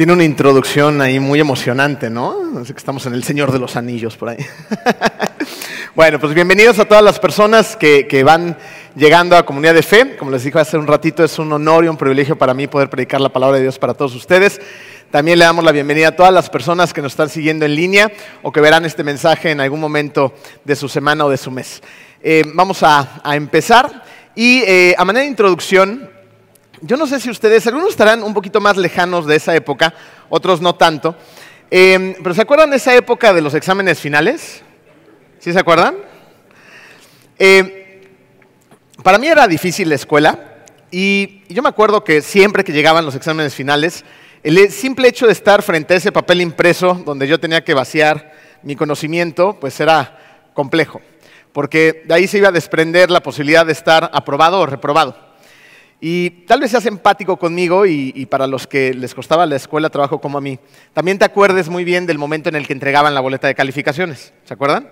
Tiene una introducción ahí muy emocionante, ¿no? Así que estamos en el Señor de los Anillos por ahí. bueno, pues bienvenidos a todas las personas que, que, van llegando a Comunidad de Fe. Como les dije hace un ratito, es un honor y un privilegio para mí poder predicar la palabra de Dios para todos ustedes. También le damos la bienvenida a todas las personas que nos están siguiendo en línea o que verán este mensaje en algún momento de su semana o de su mes. Eh, vamos a, a, empezar y eh, a manera de introducción, yo no sé si ustedes, algunos estarán un poquito más lejanos de esa época, otros no tanto, eh, pero ¿se acuerdan de esa época de los exámenes finales? ¿Sí se acuerdan? Eh, para mí era difícil la escuela y yo me acuerdo que siempre que llegaban los exámenes finales, el simple hecho de estar frente a ese papel impreso donde yo tenía que vaciar mi conocimiento, pues era complejo, porque de ahí se iba a desprender la posibilidad de estar aprobado o reprobado. Y tal vez seas empático conmigo y, y, para los que les costaba la escuela trabajo como a mí, también te acuerdes muy bien del momento en el que entregaban la boleta de calificaciones. ¿Se acuerdan?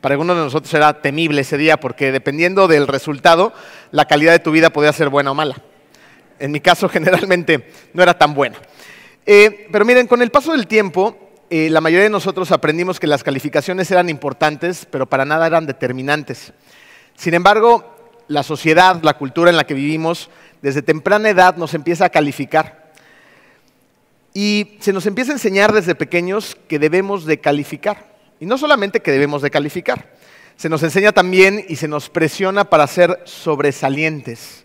Para algunos de nosotros era temible ese día porque dependiendo del resultado, la calidad de tu vida podía ser buena o mala. En mi caso generalmente no era tan buena. Eh, pero miren, con el paso del tiempo, eh, la mayoría de nosotros aprendimos que las calificaciones eran importantes, pero para nada eran determinantes. Sin embargo, la sociedad, la cultura en la que vivimos, desde temprana edad nos empieza a calificar. Y se nos empieza a enseñar desde pequeños que debemos de calificar. Y no solamente que debemos de calificar, se nos enseña también y se nos presiona para ser sobresalientes,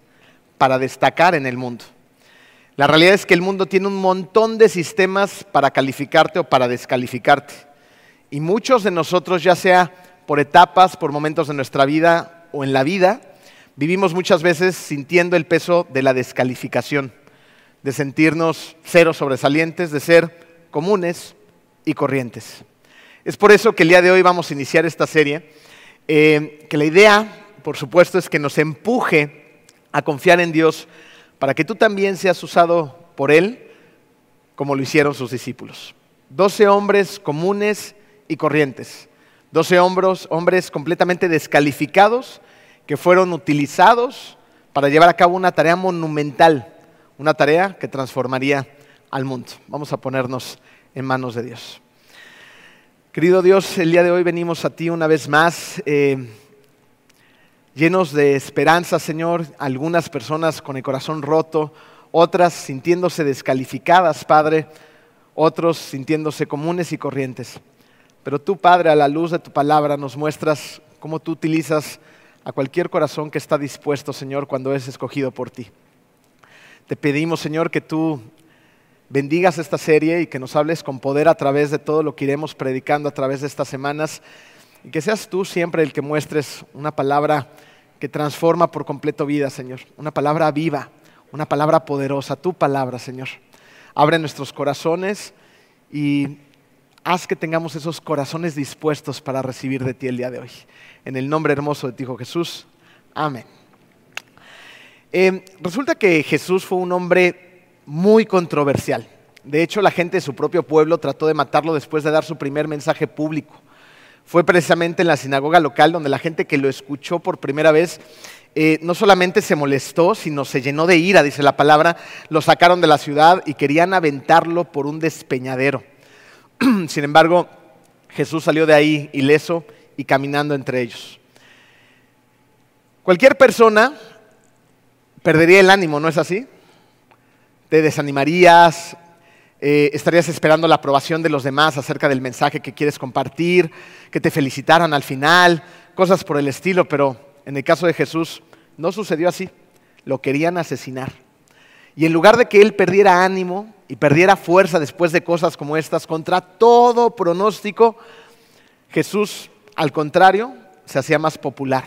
para destacar en el mundo. La realidad es que el mundo tiene un montón de sistemas para calificarte o para descalificarte. Y muchos de nosotros, ya sea por etapas, por momentos de nuestra vida o en la vida, vivimos muchas veces sintiendo el peso de la descalificación, de sentirnos cero sobresalientes, de ser comunes y corrientes. Es por eso que el día de hoy vamos a iniciar esta serie, eh, que la idea, por supuesto, es que nos empuje a confiar en Dios para que tú también seas usado por Él como lo hicieron sus discípulos. Doce hombres comunes y corrientes, doce hombres, hombres completamente descalificados, que fueron utilizados para llevar a cabo una tarea monumental, una tarea que transformaría al mundo. Vamos a ponernos en manos de Dios. Querido Dios, el día de hoy venimos a ti una vez más, eh, llenos de esperanza, Señor, algunas personas con el corazón roto, otras sintiéndose descalificadas, Padre, otros sintiéndose comunes y corrientes. Pero tú, Padre, a la luz de tu palabra nos muestras cómo tú utilizas a cualquier corazón que está dispuesto, Señor, cuando es escogido por ti. Te pedimos, Señor, que tú bendigas esta serie y que nos hables con poder a través de todo lo que iremos predicando a través de estas semanas y que seas tú siempre el que muestres una palabra que transforma por completo vida, Señor, una palabra viva, una palabra poderosa, tu palabra, Señor. Abre nuestros corazones y haz que tengamos esos corazones dispuestos para recibir de ti el día de hoy. En el nombre hermoso de ti, Hijo Jesús. Amén. Eh, resulta que Jesús fue un hombre muy controversial. De hecho, la gente de su propio pueblo trató de matarlo después de dar su primer mensaje público. Fue precisamente en la sinagoga local donde la gente que lo escuchó por primera vez eh, no solamente se molestó, sino se llenó de ira, dice la palabra, lo sacaron de la ciudad y querían aventarlo por un despeñadero. Sin embargo, Jesús salió de ahí ileso y caminando entre ellos. Cualquier persona perdería el ánimo, ¿no es así? Te desanimarías, eh, estarías esperando la aprobación de los demás acerca del mensaje que quieres compartir, que te felicitaran al final, cosas por el estilo, pero en el caso de Jesús no sucedió así. Lo querían asesinar. Y en lugar de que él perdiera ánimo y perdiera fuerza después de cosas como estas, contra todo pronóstico, Jesús al contrario, se hacía más popular.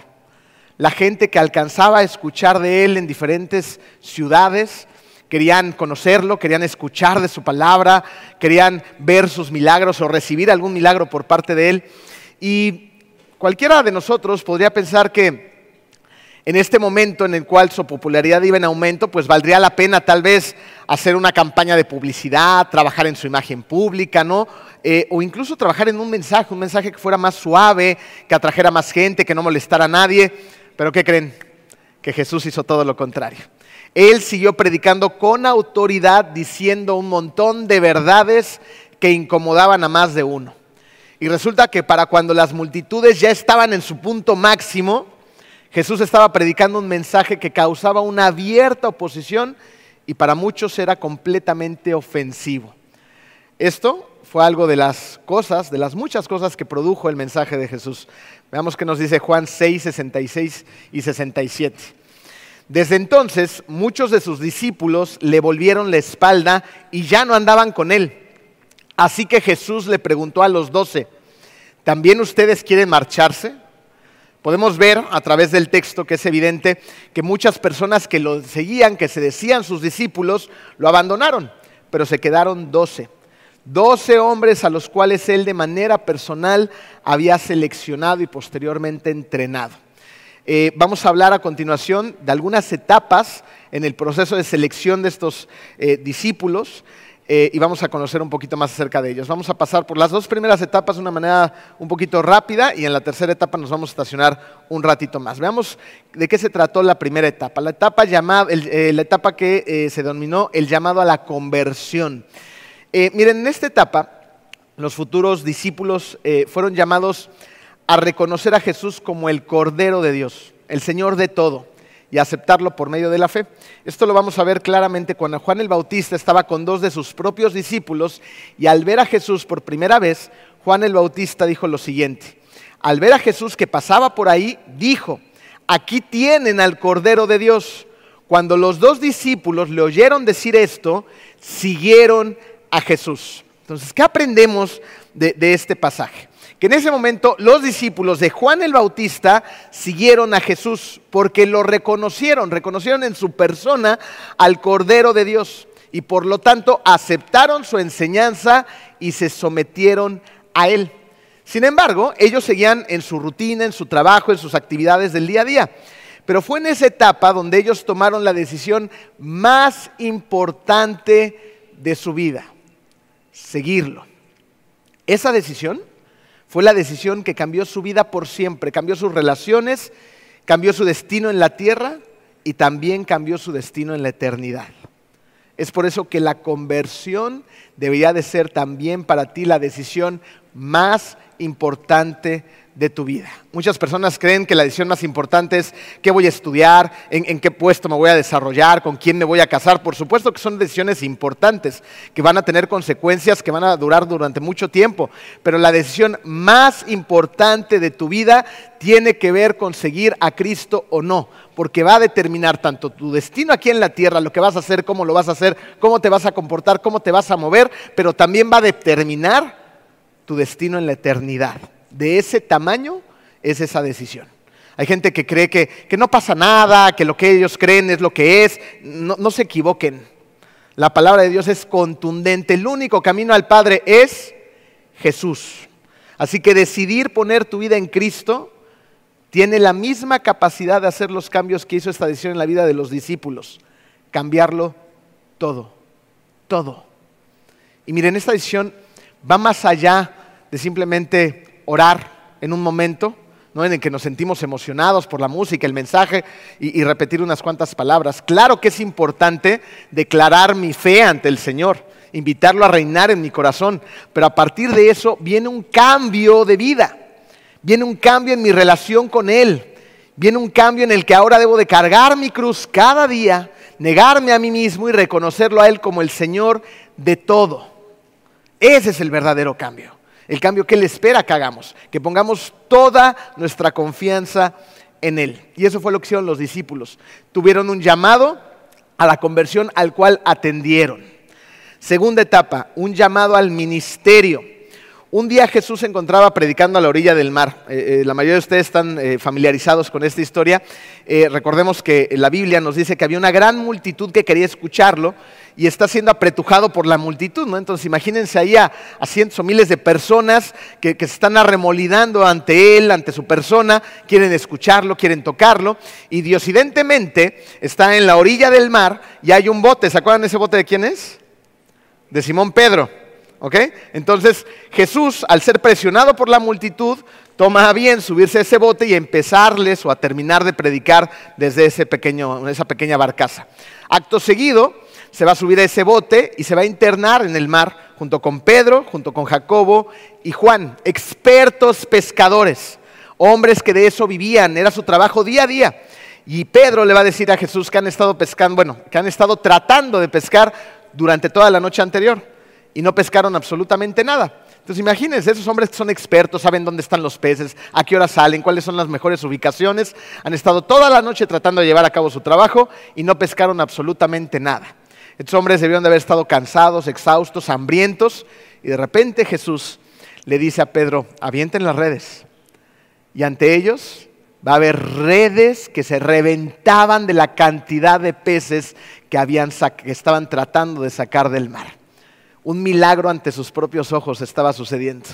La gente que alcanzaba a escuchar de él en diferentes ciudades, querían conocerlo, querían escuchar de su palabra, querían ver sus milagros o recibir algún milagro por parte de él. Y cualquiera de nosotros podría pensar que en este momento en el cual su popularidad iba en aumento, pues valdría la pena tal vez hacer una campaña de publicidad, trabajar en su imagen pública, ¿no? Eh, o incluso trabajar en un mensaje, un mensaje que fuera más suave, que atrajera más gente, que no molestara a nadie. Pero ¿qué creen? Que Jesús hizo todo lo contrario. él siguió predicando con autoridad, diciendo un montón de verdades que incomodaban a más de uno. Y resulta que para cuando las multitudes ya estaban en su punto máximo, Jesús estaba predicando un mensaje que causaba una abierta oposición y para muchos era completamente ofensivo. Esto fue algo de las cosas, de las muchas cosas que produjo el mensaje de Jesús. Veamos qué nos dice Juan 6, 66 y 67. Desde entonces muchos de sus discípulos le volvieron la espalda y ya no andaban con él. Así que Jesús le preguntó a los doce, ¿también ustedes quieren marcharse? Podemos ver a través del texto que es evidente que muchas personas que lo seguían, que se decían sus discípulos, lo abandonaron, pero se quedaron doce. Doce hombres a los cuales él de manera personal había seleccionado y posteriormente entrenado. Eh, vamos a hablar a continuación de algunas etapas en el proceso de selección de estos eh, discípulos. Eh, y vamos a conocer un poquito más acerca de ellos. Vamos a pasar por las dos primeras etapas de una manera un poquito rápida y en la tercera etapa nos vamos a estacionar un ratito más. Veamos de qué se trató la primera etapa. La etapa, llamada, eh, la etapa que eh, se denominó el llamado a la conversión. miren, en esta etapa los futuros discípulos fueron llamados a reconocer a Jesús como el Cordero de Dios, el Señor de todo y aceptarlo por medio de la fe. Esto lo vamos a ver claramente cuando Juan el Bautista estaba con dos de sus propios discípulos y al ver a Jesús por primera vez, Juan el Bautista dijo lo siguiente. Al ver a Jesús que pasaba por ahí, dijo, aquí tienen al Cordero de Dios. Cuando los dos discípulos le oyeron decir esto, siguieron a Jesús. Entonces, ¿qué aprendemos de, este pasaje? Que en ese momento los discípulos de Juan el Bautista siguieron a Jesús porque lo reconocieron, reconocieron en su persona al Cordero de Dios y por lo tanto aceptaron su enseñanza y se sometieron a él. Sin embargo, ellos seguían en su rutina, en su trabajo, en sus actividades del día a día. Pero fue en esa etapa donde ellos tomaron la decisión más importante de su vida, seguirlo. Esa decisión fue la decisión que cambió su vida por siempre, cambió sus relaciones, cambió su destino en la tierra y también cambió su destino en la eternidad. Es por eso que la conversión debería de ser también para ti la decisión más importante de tu vida. Muchas personas creen que la decisión más importante es qué voy a estudiar, en, qué puesto me voy a desarrollar, con quién me voy a casar. Por supuesto que son decisiones importantes, que van a tener consecuencias que van a durar durante mucho tiempo. Pero la decisión más importante de tu vida tiene que ver con seguir a Cristo o no, porque va a determinar tanto tu destino aquí en la tierra, lo que vas a hacer, cómo lo vas a hacer, cómo te vas a comportar, cómo te vas a mover, pero también va a determinar tu destino en la eternidad de ese tamaño es esa decisión. Hay gente que cree que, no pasa nada, que lo que ellos creen es lo que es. No, no se equivoquen. La palabra de Dios es contundente. El único camino al Padre es Jesús. Así que decidir poner tu vida en Cristo tiene la misma capacidad de hacer los cambios que hizo esta decisión en la vida de los discípulos. Cambiarlo todo, todo. Y miren, esta decisión va más allá de simplemente orar en un momento, ¿no? en el que nos sentimos emocionados por la música, el mensaje y, y repetir unas cuantas palabras. Claro que es importante declarar mi fe ante el Señor, invitarlo a reinar en mi corazón, pero a partir de eso viene un cambio de vida, viene un cambio en mi relación con Él, viene un cambio en el que ahora debo de cargar mi cruz cada día, negarme a mí mismo y reconocerlo a Él como el Señor de todo. Ese es el verdadero cambio. El cambio que Él espera que hagamos, que pongamos toda nuestra confianza en Él. Y eso fue lo que hicieron los discípulos. Tuvieron un llamado a la conversión al cual atendieron. Segunda etapa, un llamado al ministerio. Un día Jesús se encontraba predicando a la orilla del mar. Eh, eh, la mayoría de ustedes están eh, familiarizados con esta historia. recordemos que la Biblia nos dice que había una gran multitud que quería escucharlo y está siendo apretujado por la multitud. ¿no? Entonces imagínense ahí a, cientos o miles de personas que, se están arremolidando ante él, ante su persona, quieren escucharlo, quieren tocarlo. Y diosidentemente está en la orilla del mar y hay un bote. ¿Se acuerdan de ese bote de quién es? De Simón Pedro. ¿Ok? Entonces Jesús, al ser presionado por la multitud, toma a bien subirse a ese bote y empezarles o a terminar de predicar desde ese pequeño, esa pequeña barcaza. Acto seguido, se va a subir a ese bote y se va a internar en el mar junto con Pedro, junto con Jacobo y Juan, expertos pescadores, hombres que de eso vivían, era su trabajo día a día. Y Pedro le va a decir a Jesús que han estado pescando, bueno, que han estado tratando de pescar durante toda la noche anterior y no pescaron absolutamente nada. Entonces imagínense, esos hombres son expertos, saben dónde están los peces, a qué hora salen, cuáles son las mejores ubicaciones, han estado toda la noche tratando de llevar a cabo su trabajo y no pescaron absolutamente nada. Estos hombres debieron de haber estado cansados, exhaustos, hambrientos, y de repente Jesús le dice a Pedro, avienten las redes. Y ante ellos va a haber redes que se reventaban de la cantidad de peces que, habían que estaban tratando de sacar del mar. Un milagro ante sus propios ojos estaba sucediendo.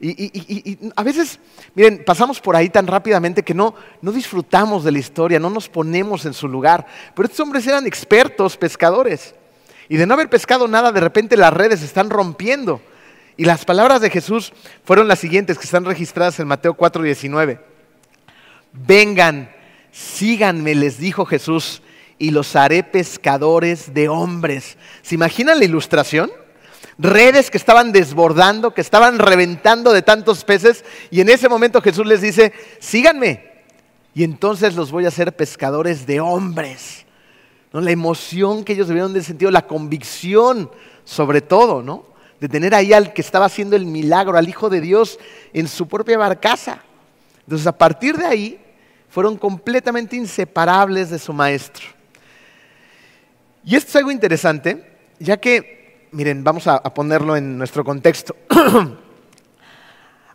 Y, a veces, miren, pasamos por ahí tan rápidamente que no, no disfrutamos de la historia, no nos ponemos en su lugar. Pero estos hombres eran expertos pescadores. Y de no haber pescado nada, de repente las redes están rompiendo. Y las palabras de Jesús fueron las siguientes que están registradas en Mateo 4:19. Vengan, síganme, les dijo Jesús, y los haré pescadores de hombres. ¿Se imaginan la ilustración? Redes que estaban desbordando, que estaban reventando de tantos peces, y en ese momento Jesús les dice, síganme, y entonces los voy a hacer pescadores de hombres. ¿No? La emoción que ellos debieron de sentir, la convicción sobre todo, ¿no? De tener ahí al que estaba haciendo el milagro, al Hijo de Dios en su propia barcaza. Entonces a partir de ahí fueron completamente inseparables de su maestro. Y esto es algo interesante, ya que miren, vamos a, ponerlo en nuestro contexto.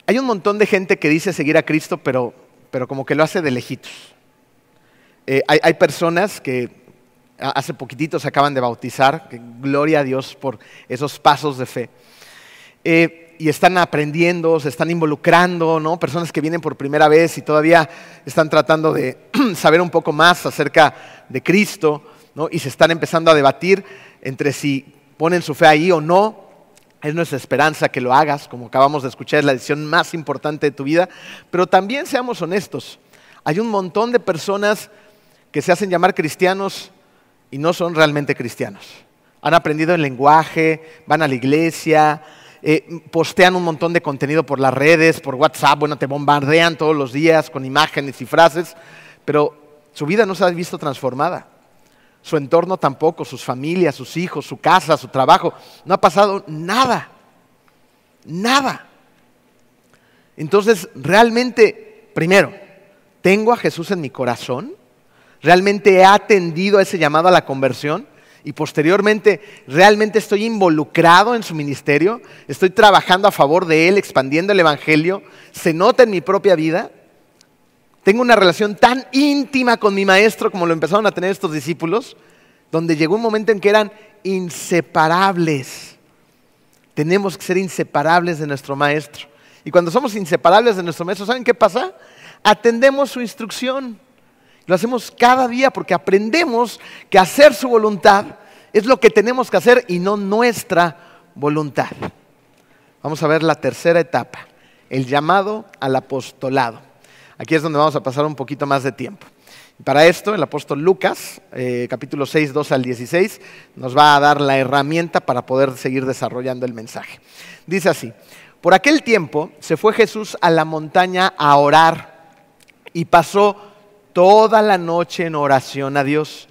Hay un montón de gente que dice seguir a Cristo, pero, pero como que lo hace de lejitos. Eh, hay, personas que hace poquitito se acaban de bautizar, gloria a Dios por esos pasos de fe. Eh, y están aprendiendo, se están involucrando, ¿no? Personas que vienen por primera vez y todavía están tratando de saber un poco más acerca de Cristo, ¿no? Y se están empezando a debatir entre si ponen su fe ahí o no. Es nuestra esperanza que lo hagas, como acabamos de escuchar, es la decisión más importante de tu vida. Pero también seamos honestos, hay un montón de personas que se hacen llamar cristianos y no son realmente cristianos. Han aprendido el lenguaje, van a la iglesia, eh, postean un montón de contenido por las redes, por WhatsApp, bueno, te bombardean todos los días con imágenes y frases, pero su vida no se ha visto transformada su entorno tampoco, sus familias, sus hijos, su casa, su trabajo. No ha pasado nada, nada. Entonces, realmente, primero, ¿tengo a Jesús en mi corazón? ¿Realmente he atendido a ese llamado a la conversión? Y posteriormente, ¿realmente estoy involucrado en su ministerio? ¿Estoy trabajando a favor de Él, expandiendo el Evangelio? ¿Se nota en mi propia vida? Tengo una relación tan íntima con mi maestro como lo empezaron a tener estos discípulos, donde llegó un momento en que eran inseparables. Tenemos que ser inseparables de nuestro maestro. Y cuando somos inseparables de nuestro maestro, ¿saben qué pasa? Atendemos su instrucción. Lo hacemos cada día porque aprendemos que hacer su voluntad es lo que tenemos que hacer y no nuestra voluntad. Vamos a ver la tercera etapa, el llamado al apostolado. Aquí es donde vamos a pasar un poquito más de tiempo. Para esto, el apóstol Lucas, eh, capítulo 6, 2 al 16, nos va a dar la herramienta para poder seguir desarrollando el mensaje. Dice así, por aquel tiempo se fue Jesús a la montaña a orar y pasó toda la noche en oración a Dios.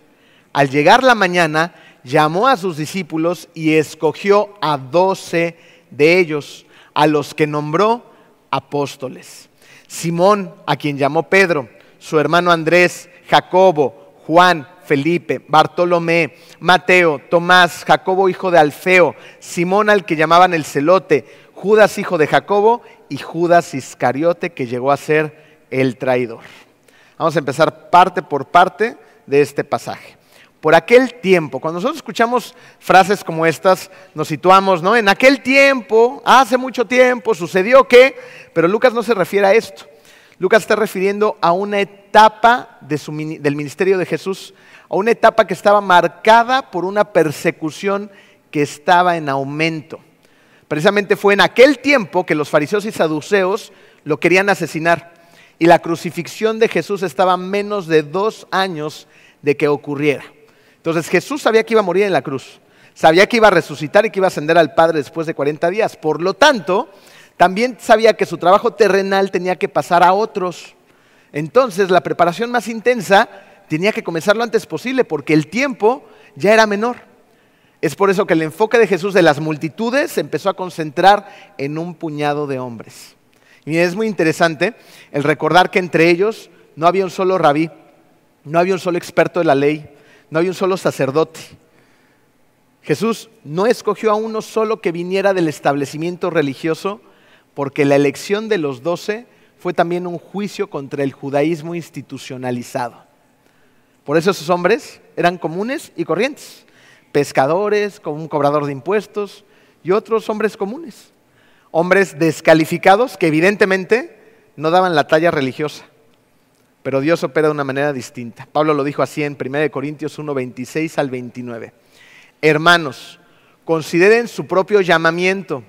Al llegar la mañana, llamó a sus discípulos y escogió a doce de ellos, a los que nombró apóstoles Simón, a quien llamó Pedro, su hermano Andrés, Jacobo, Juan, Felipe, Bartolomé, Mateo, Tomás, Jacobo hijo de Alfeo, Simón al que llamaban el celote, Judas hijo de Jacobo y Judas Iscariote que llegó a ser el traidor. Vamos a empezar parte por parte de este pasaje. Por aquel tiempo, cuando nosotros escuchamos frases como estas, nos situamos, ¿no? En aquel tiempo, hace mucho tiempo, sucedió que, pero Lucas no se refiere a esto. Lucas está refiriendo a una etapa del ministerio de Jesús, a una etapa que estaba marcada por una persecución que estaba en aumento. Precisamente fue en aquel tiempo que los fariseos y saduceos lo querían asesinar. Y la crucifixión de Jesús estaba menos de dos años de que ocurriera. Entonces Jesús sabía que iba a morir en la cruz, sabía que iba a resucitar y que iba a ascender al Padre después de 40 días. Por lo tanto, también sabía que su trabajo terrenal tenía que pasar a otros. Entonces la preparación más intensa tenía que comenzar lo antes posible porque el tiempo ya era menor. Es por eso que el enfoque de Jesús de las multitudes se empezó a concentrar en un puñado de hombres. Y es muy interesante el recordar que entre ellos no había un solo rabí, no había un solo experto de la ley, no había un solo sacerdote. Jesús no escogió a uno solo que viniera del establecimiento religioso, porque la elección de los doce fue también un juicio contra el judaísmo institucionalizado. Por eso esos hombres eran comunes y corrientes, pescadores, como un cobrador de impuestos y otros hombres comunes, hombres descalificados que evidentemente no daban la talla religiosa pero Dios opera de una manera distinta. Pablo lo dijo así en 1 Corintios 1, 26 al 29. Hermanos, consideren su propio llamamiento.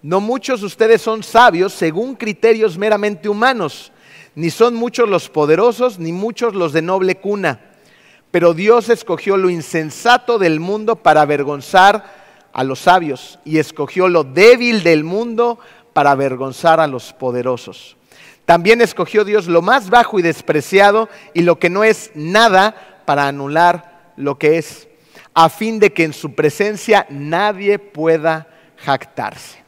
No muchos de ustedes son sabios según criterios meramente humanos, ni son muchos los poderosos, ni muchos los de noble cuna. Pero Dios escogió lo insensato del mundo para avergonzar a los sabios y escogió lo débil del mundo para avergonzar a los poderosos. También escogió Dios lo más bajo y despreciado y lo que no es nada para anular lo que es, a fin de que en su presencia nadie pueda jactarse.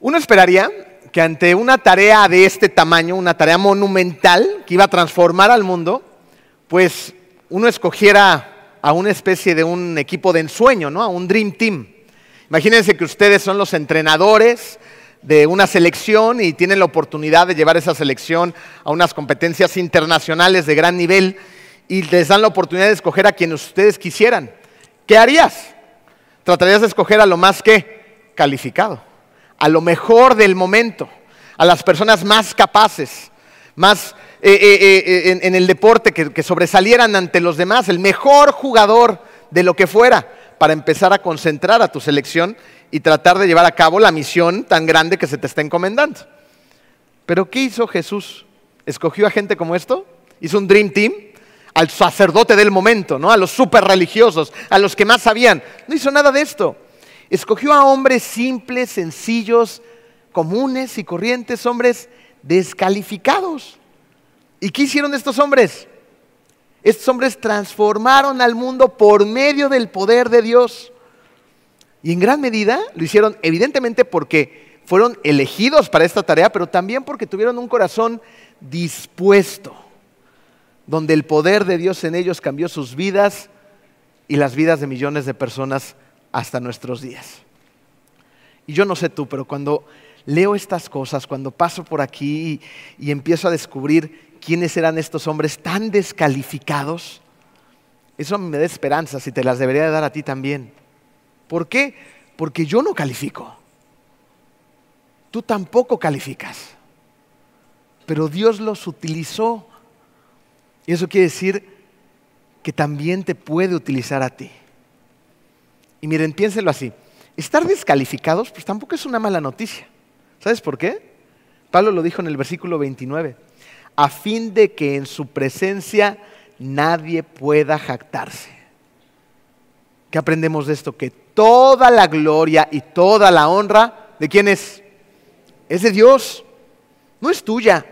Uno esperaría que ante una tarea de este tamaño, una tarea monumental que iba a transformar al mundo, pues uno escogiera a una especie de un equipo de ensueño, ¿no? A un Dream Team. Imagínense que ustedes son los entrenadores, de una selección y tienen la oportunidad de llevar esa selección a unas competencias internacionales de gran nivel y les dan la oportunidad de escoger a quien ustedes quisieran. ¿Qué harías? Tratarías de escoger a lo más que calificado, a lo mejor del momento, a las personas más capaces, más eh, eh, eh, en, el deporte que sobresalieran ante los demás, el mejor jugador de lo que fuera, para empezar a concentrar a tu selección y tratar de llevar a cabo la misión tan grande que se te está encomendando. Pero ¿qué hizo Jesús? ¿Escogió a gente como esto? ¿Hizo un Dream Team? Al sacerdote del momento, ¿no? A los super religiosos, a los que más sabían. No hizo nada de esto. Escogió a hombres simples, sencillos, comunes y corrientes, hombres descalificados. ¿Y qué hicieron estos hombres? Estos hombres transformaron al mundo por medio del poder de Dios. Y en gran medida lo hicieron evidentemente porque fueron elegidos para esta tarea, pero también porque tuvieron un corazón dispuesto, donde el poder de Dios en ellos cambió sus vidas y las vidas de millones de personas hasta nuestros días. Y yo no sé tú, pero cuando leo estas cosas, cuando paso por aquí y, empiezo a descubrir quiénes eran estos hombres tan descalificados, eso me da esperanza si te las debería de dar a ti también. ¿Por qué? Porque yo no califico. Tú tampoco calificas. Pero Dios los utilizó. Y eso quiere decir que también te puede utilizar a ti. Y miren, piénsenlo así. Estar descalificados, pues tampoco es una mala noticia. ¿Sabes por qué? Pablo lo dijo en el versículo 29. A fin de que en su presencia nadie pueda jactarse. ¿Qué aprendemos de esto? Que toda la gloria y toda la honra, ¿de quién es? Es de Dios, no es tuya.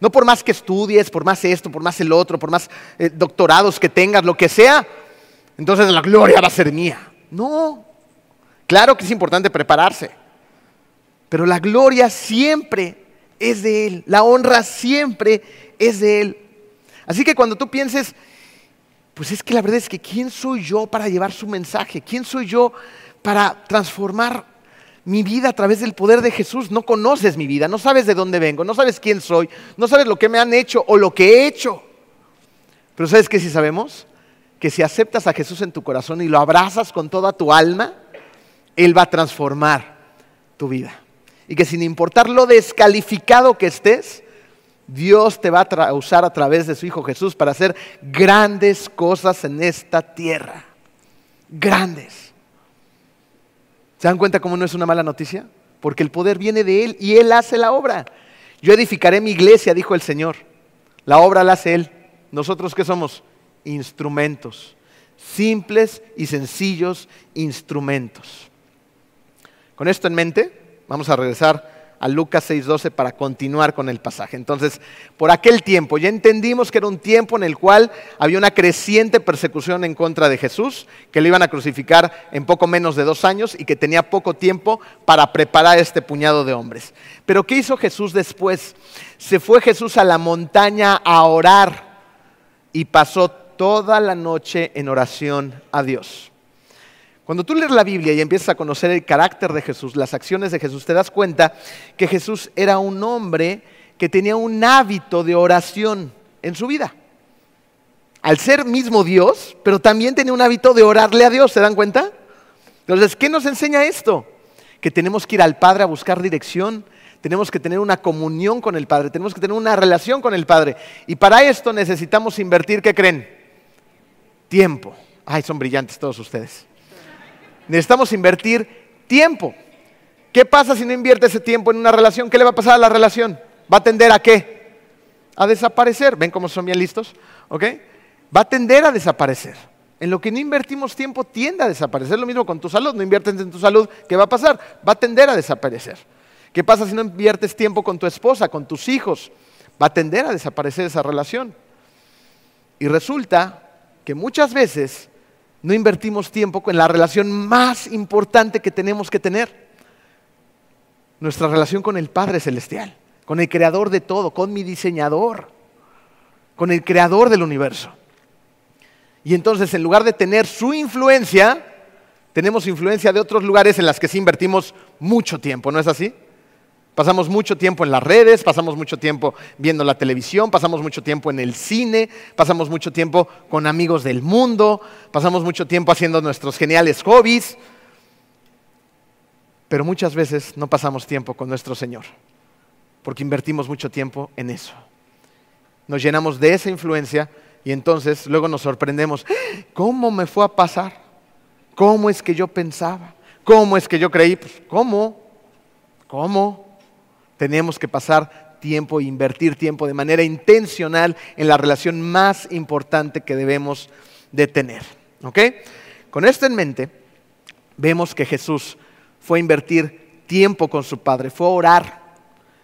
No por más que estudies, por más esto, por más el otro, por más eh, doctorados que tengas, lo que sea, entonces la gloria va a ser mía. No, claro que es importante prepararse, pero la gloria siempre es de Él, la honra siempre es de Él. Así que cuando tú pienses, pues es que la verdad es que ¿quién soy yo para llevar su mensaje? ¿Quién soy yo para transformar mi vida a través del poder de Jesús? No conoces mi vida, no sabes de dónde vengo, no sabes quién soy, no sabes lo que me han hecho o lo que he hecho. Pero ¿sabes qué si sabemos? Que si aceptas a Jesús en tu corazón y lo abrazas con toda tu alma, Él va a transformar tu vida. Y que sin importar lo descalificado que estés, Dios te va a usar a través de su Hijo Jesús para hacer grandes cosas en esta tierra. Grandes. ¿Se dan cuenta cómo no es una mala noticia? Porque el poder viene de Él y Él hace la obra. Yo edificaré mi iglesia, dijo el Señor. La obra la hace Él. ¿Nosotros qué somos? Instrumentos. Simples y sencillos instrumentos. Con esto en mente, vamos a regresar a Lucas 6:12 para continuar con el pasaje. Entonces, por aquel tiempo, ya entendimos que era un tiempo en el cual había una creciente persecución en contra de Jesús, que le iban a crucificar en poco menos de dos años y que tenía poco tiempo para preparar este puñado de hombres. Pero ¿qué hizo Jesús después? Se fue Jesús a la montaña a orar y pasó toda la noche en oración a Dios. Cuando tú lees la Biblia y empiezas a conocer el carácter de Jesús, las acciones de Jesús, te das cuenta que Jesús era un hombre que tenía un hábito de oración en su vida. Al ser mismo Dios, pero también tenía un hábito de orarle a Dios, ¿se dan cuenta? Entonces, ¿qué nos enseña esto? Que tenemos que ir al Padre a buscar dirección, tenemos que tener una comunión con el Padre, tenemos que tener una relación con el Padre. Y para esto necesitamos invertir, ¿qué creen? Tiempo. Ay, son brillantes todos ustedes. Necesitamos invertir tiempo. ¿Qué pasa si no invierte ese tiempo en una relación? ¿Qué le va a pasar a la relación? ¿Va a tender a qué? A desaparecer. ¿Ven cómo son bien listos? ¿Ok? Va a tender a desaparecer. En lo que no invertimos tiempo tiende a desaparecer. Lo mismo con tu salud. No inviertes en tu salud. ¿Qué va a pasar? Va a tender a desaparecer. ¿Qué pasa si no inviertes tiempo con tu esposa, con tus hijos? Va a tender a desaparecer esa relación. Y resulta que muchas veces no invertimos tiempo en la relación más importante que tenemos que tener. Nuestra relación con el Padre Celestial, con el Creador de todo, con mi diseñador, con el Creador del universo. Y entonces, en lugar de tener su influencia, tenemos influencia de otros lugares en las que sí invertimos mucho tiempo, ¿no es así? Pasamos mucho tiempo en las redes, pasamos mucho tiempo viendo la televisión, pasamos mucho tiempo en el cine, pasamos mucho tiempo con amigos del mundo, pasamos mucho tiempo haciendo nuestros geniales hobbies, pero muchas veces no pasamos tiempo con nuestro Señor, porque invertimos mucho tiempo en eso. Nos llenamos de esa influencia y entonces luego nos sorprendemos, ¿cómo me fue a pasar? ¿Cómo es que yo pensaba? ¿Cómo es que yo creí? Pues, ¿Cómo? ¿Cómo? Tenemos que pasar tiempo e invertir tiempo de manera intencional en la relación más importante que debemos de tener. ¿Ok? Con esto en mente, vemos que Jesús fue a invertir tiempo con su Padre, fue a orar.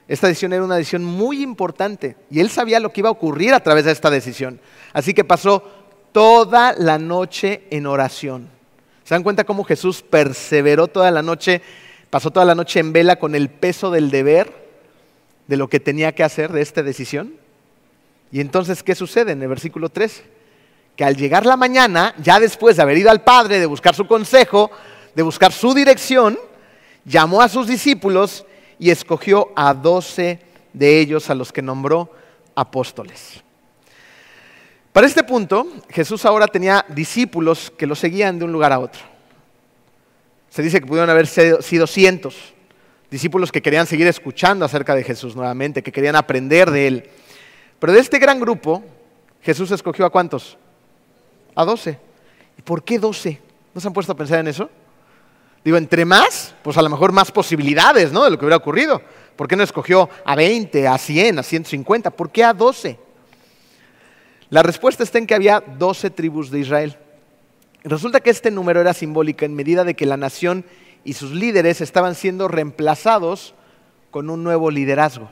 Esta decisión era una decisión muy importante y él sabía lo que iba a ocurrir a través de esta decisión. Así que pasó toda la noche en oración. ¿Se dan cuenta cómo Jesús perseveró toda la noche, pasó toda la noche en vela con el peso del deber? de lo que tenía que hacer de esta decisión. Y entonces, ¿qué sucede en el versículo 13? Que al llegar la mañana, ya después de haber ido al Padre, de buscar su consejo, de buscar su dirección, llamó a sus discípulos y escogió a doce de ellos a los que nombró apóstoles. Para este punto, Jesús ahora tenía discípulos que lo seguían de un lugar a otro. Se dice que pudieron haber sido cientos, discípulos que querían seguir escuchando acerca de Jesús nuevamente, que querían aprender de Él. Pero de este gran grupo, Jesús escogió a cuántos? A doce. ¿Y por qué doce? ¿No se han puesto a pensar en eso? Digo, entre más, pues a lo mejor más posibilidades, ¿no? De lo que hubiera ocurrido. ¿Por qué no escogió a 20, a 100, a 150? ¿Por qué a 12? La respuesta está en que había 12 tribus de Israel. Resulta que este número era simbólico en medida de que la nación y sus líderes estaban siendo reemplazados con un nuevo liderazgo.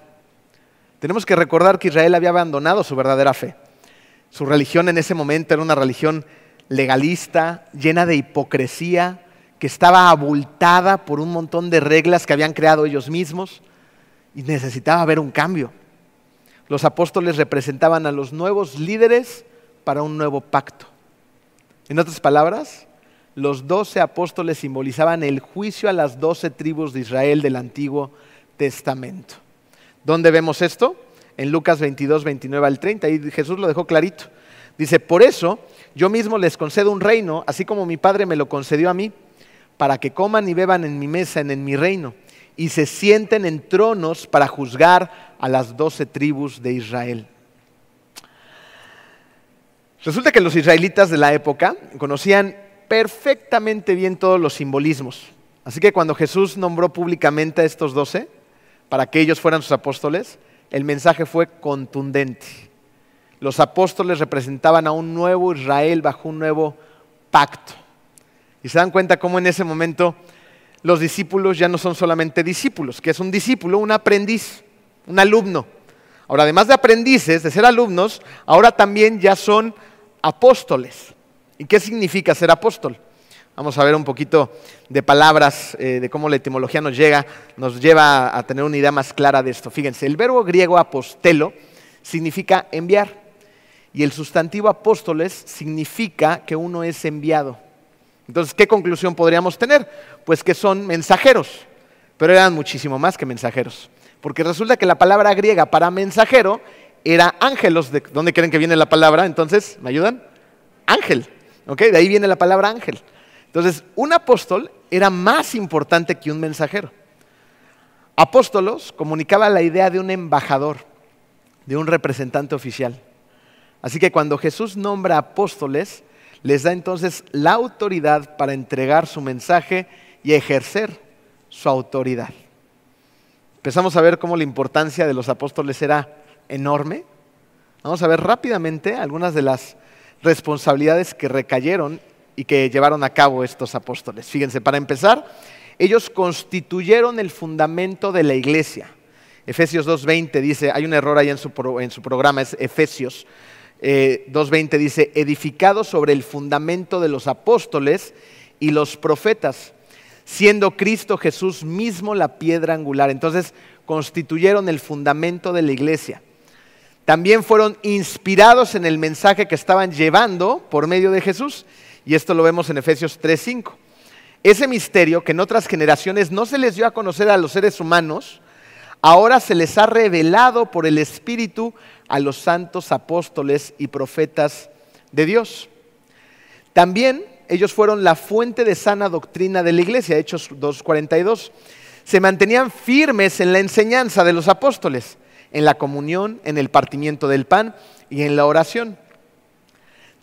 Tenemos que recordar que Israel había abandonado su verdadera fe. Su religión en ese momento era una religión legalista, llena de hipocresía, que estaba abultada por un montón de reglas que habían creado ellos mismos y necesitaba haber un cambio. Los apóstoles representaban a los nuevos líderes para un nuevo pacto. En otras palabras, los doce apóstoles simbolizaban el juicio a las doce tribus de Israel del Antiguo Testamento. ¿Dónde vemos esto? En Lucas 22, 29 al 30, y Jesús lo dejó clarito. Dice, por eso yo mismo les concedo un reino, así como mi Padre me lo concedió a mí, para que coman y beban en mi mesa, en, en mi reino, y se sienten en tronos para juzgar a las doce tribus de Israel. Resulta que los israelitas de la época conocían perfectamente bien todos los simbolismos Así que cuando Jesús nombró públicamente a estos doce, para que ellos fueran sus apóstoles, el mensaje fue contundente. Los apóstoles representaban a un nuevo Israel bajo un nuevo pacto. Y se dan cuenta cómo en ese momento los discípulos ya no son solamente discípulos, que es un discípulo, un aprendiz, un alumno. Ahora, además de aprendices, de ser alumnos, ahora también ya son apóstoles. ¿Y qué significa ser apóstol? Vamos a ver un poquito de palabras, eh, de cómo la etimología nos llega, nos lleva a tener una idea más clara de esto. Fíjense, el verbo griego apostelo significa enviar y el sustantivo apóstoles significa que uno es enviado. Entonces, ¿qué conclusión podríamos tener? Pues que son mensajeros, pero eran muchísimo más que mensajeros. Porque resulta que la palabra griega para mensajero era ángelos. ¿De dónde creen que viene la palabra? Entonces, ¿me ayudan? Ángel. ¿Ok? De ahí viene la palabra ángel. Entonces, un apóstol era más importante que un mensajero. Apóstolos comunicaba la idea de un embajador, de un representante oficial. Así que cuando Jesús nombra apóstoles, les da entonces la autoridad para entregar su mensaje y ejercer su autoridad. Empezamos a ver cómo la importancia de los apóstoles era enorme. Vamos a ver rápidamente algunas de las responsabilidades que recayeron y que llevaron a cabo estos apóstoles. Fíjense, para empezar, ellos constituyeron el fundamento de la iglesia. Efesios 2.20 dice, hay un error ahí en su, en su programa, es Efesios 2.20 eh, dice, edificado sobre el fundamento de los apóstoles y los profetas, siendo Cristo Jesús mismo la piedra angular. Entonces constituyeron el fundamento de la iglesia. También fueron inspirados en el mensaje que estaban llevando por medio de Jesús y esto lo vemos en Efesios 3:5. Ese misterio que en otras generaciones no se les dio a conocer a los seres humanos, ahora se les ha revelado por el Espíritu a los santos apóstoles y profetas de Dios. También ellos fueron la fuente de sana doctrina de la iglesia, Hechos 2.42. Se mantenían firmes en la enseñanza de los apóstoles, en la comunión, en el partimiento del pan y en la oración.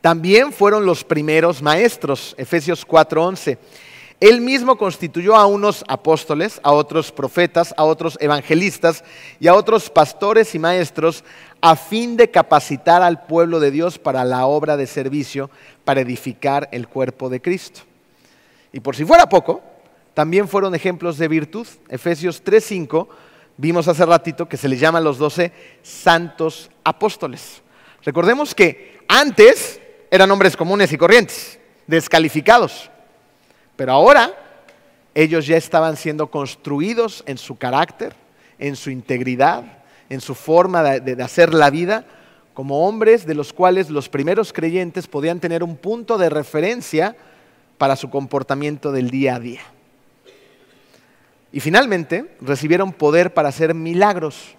También fueron los primeros maestros, Efesios 4:11. Él mismo constituyó a unos apóstoles, a otros profetas, a otros evangelistas y a otros pastores y maestros a fin de capacitar al pueblo de Dios para la obra de servicio, para edificar el cuerpo de Cristo. Y por si fuera poco, también fueron ejemplos de virtud. Efesios 3:5 vimos hace ratito que se les llama los doce santos apóstoles. Recordemos que antes eran hombres comunes y corrientes, descalificados. Pero ahora ellos ya estaban siendo construidos en su carácter, en su integridad, en su forma de, hacer la vida, como hombres de los cuales los primeros creyentes podían tener un punto de referencia para su comportamiento del día a día. Y finalmente recibieron poder para hacer milagros.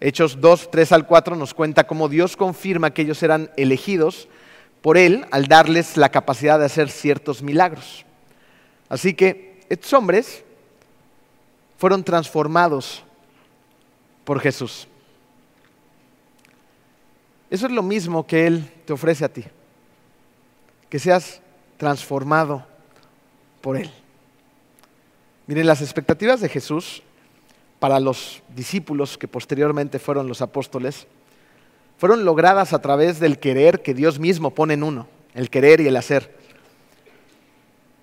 Hechos 2, 3 al 4 nos cuenta cómo Dios confirma que ellos eran elegidos por Él al darles la capacidad de hacer ciertos milagros. Así que estos hombres fueron transformados por Jesús. Eso es lo mismo que Él te ofrece a ti, que seas transformado por Él. Miren, las expectativas de Jesús para los discípulos que posteriormente fueron los apóstoles fueron logradas a través del querer que Dios mismo pone en uno, el querer y el hacer.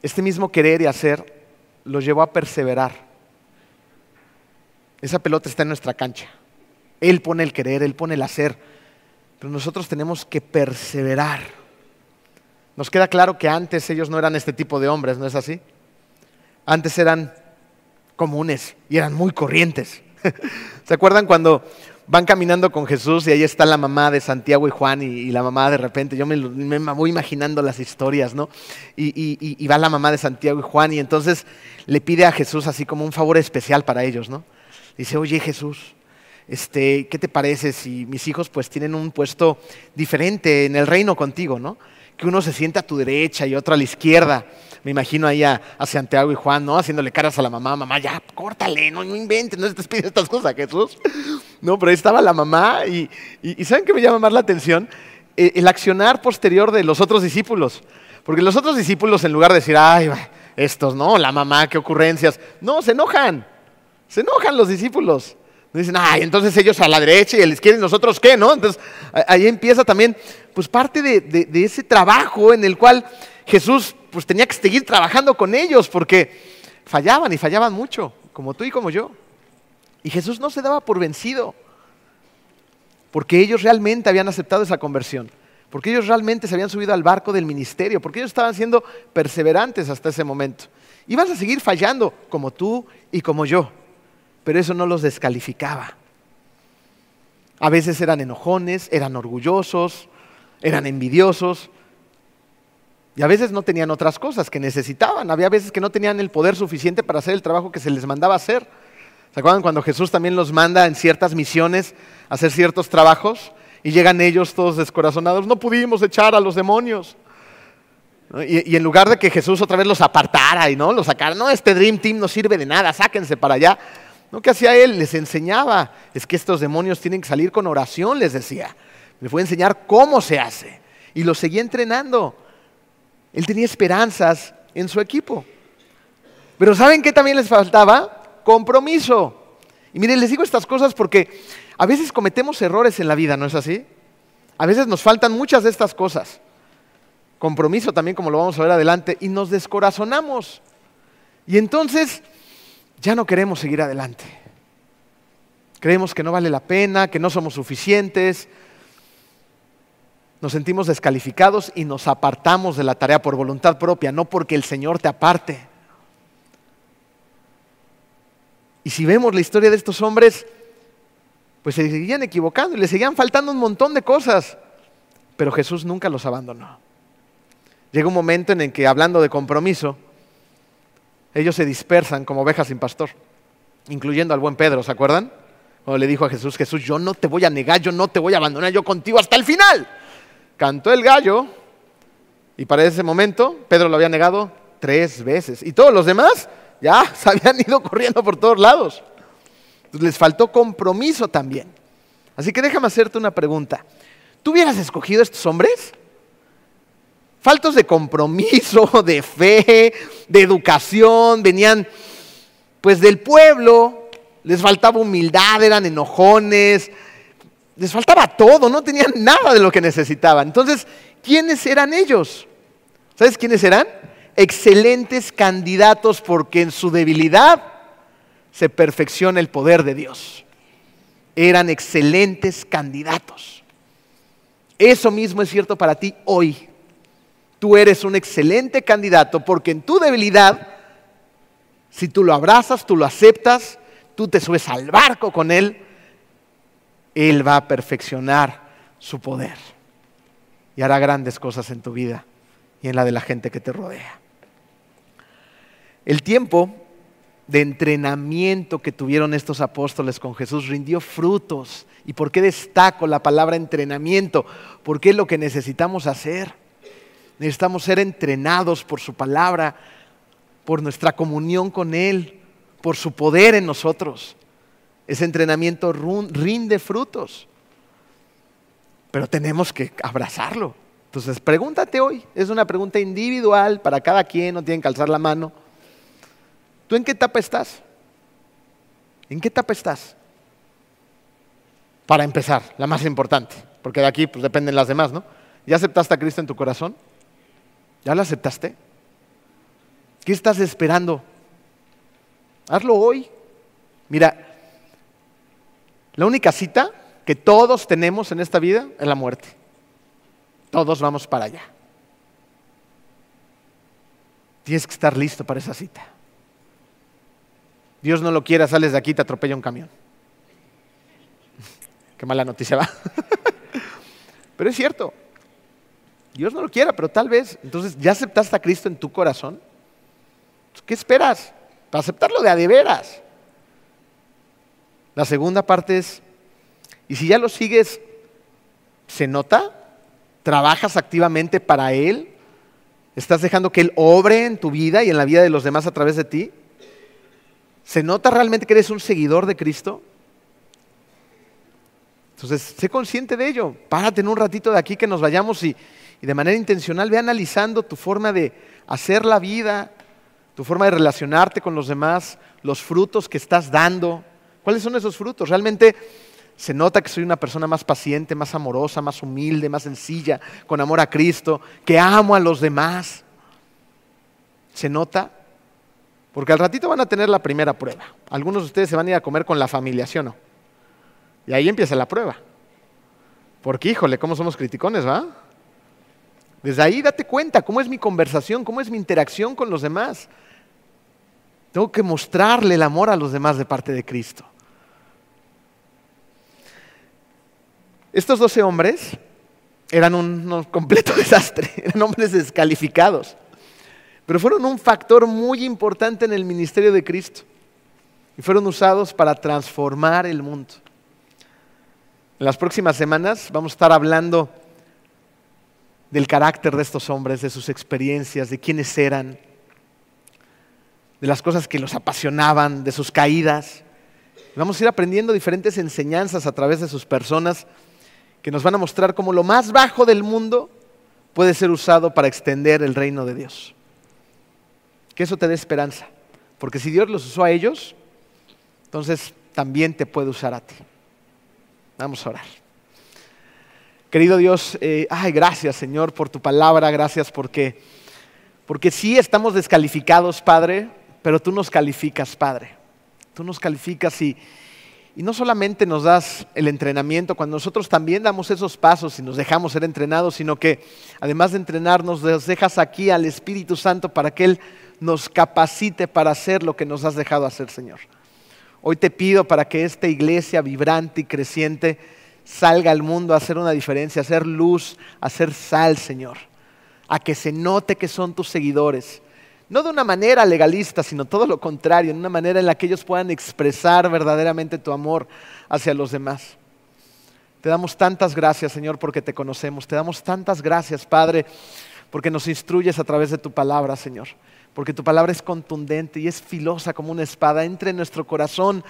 Este mismo querer y hacer los llevó a perseverar. Esa pelota está en nuestra cancha. Él pone el querer, Él pone el hacer, pero nosotros tenemos que perseverar. Nos queda claro que antes ellos no eran este tipo de hombres, ¿no es así? Antes eran comunes y eran muy corrientes. ¿Se acuerdan cuando van caminando con Jesús y ahí está la mamá de Santiago y Juan y, la mamá de repente, yo me, voy imaginando las historias, ¿no? Y, va la mamá de Santiago y Juan y entonces le pide a Jesús así como un favor especial para ellos, ¿no? Dice, oye Jesús, este, ¿qué te parece si mis hijos pues tienen un puesto diferente en el reino contigo, ¿no? Que uno se sienta a tu derecha y otro a la izquierda me imagino ahí a, Santiago y Juan, ¿no? Haciéndole caras a la mamá, mamá, ya, córtale, no, no inventes, no te pides estas cosas, Jesús. No, pero ahí estaba la mamá y, ¿saben qué me llama más la atención? Eh, el accionar posterior de los otros discípulos. Porque los otros discípulos, en lugar de decir, ay, estos, ¿no? La mamá, qué ocurrencias. No, se enojan. Se enojan los discípulos. Dicen, ay, entonces ellos a la derecha y a la izquierda y nosotros qué, ¿no? Entonces ahí empieza también, pues parte de, ese trabajo en el cual Jesús pues tenía que seguir trabajando con ellos porque fallaban y fallaban mucho, como tú y como yo. Y Jesús no se daba por vencido, porque ellos realmente habían aceptado esa conversión, porque ellos realmente se habían subido al barco del ministerio, porque ellos estaban siendo perseverantes hasta ese momento. Y vas a seguir fallando, como tú y como yo pero eso no los descalificaba. A veces eran enojones, eran orgullosos, eran envidiosos, y a veces no tenían otras cosas que necesitaban. Había veces que no tenían el poder suficiente para hacer el trabajo que se les mandaba hacer. ¿Se acuerdan cuando Jesús también los manda en ciertas misiones a hacer ciertos trabajos? Y llegan ellos todos descorazonados, no pudimos echar a los demonios. Y, en lugar de que Jesús otra vez los apartara y no los sacara, no, este Dream Team no sirve de nada, sáquense para allá. ¿No? ¿Qué hacía él? Les enseñaba. Es que estos demonios tienen que salir con oración, les decía. Les fue a enseñar cómo se hace. Y los seguía entrenando. Él tenía esperanzas en su equipo. Pero ¿saben qué también les faltaba? Compromiso. Y miren, les digo estas cosas porque a veces cometemos errores en la vida, ¿no es así? A veces nos faltan muchas de estas cosas. Compromiso también, como lo vamos a ver adelante, y nos descorazonamos. Y entonces ya no queremos seguir adelante. Creemos que no vale la pena, que no somos suficientes. Nos sentimos descalificados y nos apartamos de la tarea por voluntad propia, no porque el Señor te aparte. Y si vemos la historia de estos hombres, pues se seguían equivocando y les seguían faltando un montón de cosas, pero Jesús nunca los abandonó. Llega un momento en el que, hablando de compromiso, ellos se dispersan como ovejas sin pastor, incluyendo al buen Pedro, ¿se acuerdan? Cuando le dijo a Jesús, Jesús, yo no te voy a negar, yo no te voy a abandonar, yo contigo hasta el final. Cantó el gallo y para ese momento Pedro lo había negado tres veces. Y todos los demás ya se habían ido corriendo por todos lados. les faltó compromiso también. Así que déjame hacerte una pregunta. ¿Tú hubieras escogido a estos hombres? faltos de compromiso, de fe, de educación, venían pues del pueblo, les faltaba humildad, eran enojones, les faltaba todo, no tenían nada de lo que necesitaban. Entonces, ¿quiénes eran ellos? ¿Sabes quiénes eran? Excelentes candidatos porque en su debilidad se perfecciona el poder de Dios. Eran excelentes candidatos. Eso mismo es cierto para ti hoy tú eres un excelente candidato porque en tu debilidad, si tú lo abrazas, tú lo aceptas, tú te subes al barco con Él, Él va a perfeccionar su poder y hará grandes cosas en tu vida y en la de la gente que te rodea. El tiempo de entrenamiento que tuvieron estos apóstoles con Jesús rindió frutos. ¿Y por qué destaco la palabra entrenamiento? Porque es lo que necesitamos hacer. Necesitamos ser entrenados por su palabra, por nuestra comunión con Él, por su poder en nosotros. Ese entrenamiento rinde frutos. Pero tenemos que abrazarlo. Entonces, pregúntate hoy. Es una pregunta individual para cada quien, no tienen que alzar la mano. ¿Tú en qué etapa estás? ¿En qué etapa estás? Para empezar, la más importante, porque de aquí pues, dependen las demás, ¿no? ¿Ya aceptaste a Cristo en tu corazón? ¿Ya lo aceptaste? ¿Qué estás esperando? Hazlo hoy. Mira, la única cita que todos tenemos en esta vida es la muerte. Todos vamos para allá. Tienes que estar listo para esa cita. Dios no lo quiera, sales de aquí y te atropella un camión. Qué mala noticia va. Pero es cierto. Dios no lo quiera, pero tal vez. Entonces, ¿ya aceptaste a Cristo en tu corazón? ¿Qué esperas? Para aceptarlo de a de veras. La segunda parte es, ¿y si ya lo sigues, se nota? ¿Trabajas activamente para Él? ¿Estás dejando que Él obre en tu vida y en la vida de los demás a través de ti? ¿Se nota realmente que eres un seguidor de Cristo? Entonces, sé consciente de ello. Párate en un ratito de aquí que nos vayamos y, de manera intencional ve analizando tu forma de hacer la vida, tu forma de relacionarte con los demás, los frutos que estás dando. ¿Cuáles son esos frutos? Realmente se nota que soy una persona más paciente, más amorosa, más humilde, más sencilla, con amor a Cristo, que amo a los demás. ¿Se nota? Porque al ratito van a tener la primera prueba. Algunos de ustedes se van a ir a comer con la familia, ¿sí o no? Y ahí empieza la prueba. Porque, híjole, ¿cómo somos criticones, va? Desde ahí date cuenta cómo es mi conversación, cómo es mi interacción con los demás. Tengo que mostrarle el amor a los demás de parte de Cristo. Estos doce hombres eran un, completo desastre, eran hombres descalificados, pero fueron un factor muy importante en el ministerio de Cristo y fueron usados para transformar el mundo. En las próximas semanas vamos a estar hablando del carácter de estos hombres, de sus experiencias, de quiénes eran, de las cosas que los apasionaban, de sus caídas. Vamos a ir aprendiendo diferentes enseñanzas a través de sus personas que nos van a mostrar cómo lo más bajo del mundo puede ser usado para extender el reino de Dios. Que eso te dé esperanza, porque si Dios los usó a ellos, entonces también te puede usar a ti. Vamos a orar. Querido Dios, eh, ay, gracias Señor por tu palabra, gracias porque, porque sí estamos descalificados, Padre, pero tú nos calificas, Padre. Tú nos calificas y, y no solamente nos das el entrenamiento, cuando nosotros también damos esos pasos y nos dejamos ser entrenados, sino que además de entrenarnos, nos dejas aquí al Espíritu Santo para que Él nos capacite para hacer lo que nos has dejado hacer, Señor. Hoy te pido para que esta iglesia vibrante y creciente salga al mundo a hacer una diferencia, a hacer luz, a hacer sal, Señor. A que se note que son tus seguidores no de una manera legalista, sino todo lo contrario, en una manera en la que ellos puedan expresar verdaderamente tu amor hacia los demás. Te damos tantas gracias, Señor, porque te conocemos. Te damos tantas gracias, Padre, porque nos instruyes a través de tu palabra, Señor. Porque tu palabra es contundente y es filosa como una espada. Entra en nuestro corazón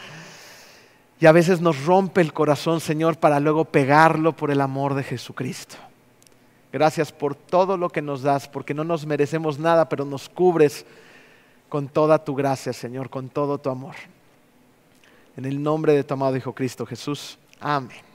y a veces nos rompe el corazón, Señor, para luego pegarlo por el amor de Jesucristo. Gracias por todo lo que nos das, porque no nos merecemos nada, pero nos cubres con toda tu gracia, Señor, con todo tu amor. En el nombre de tu amado Hijo Cristo Jesús. Amén.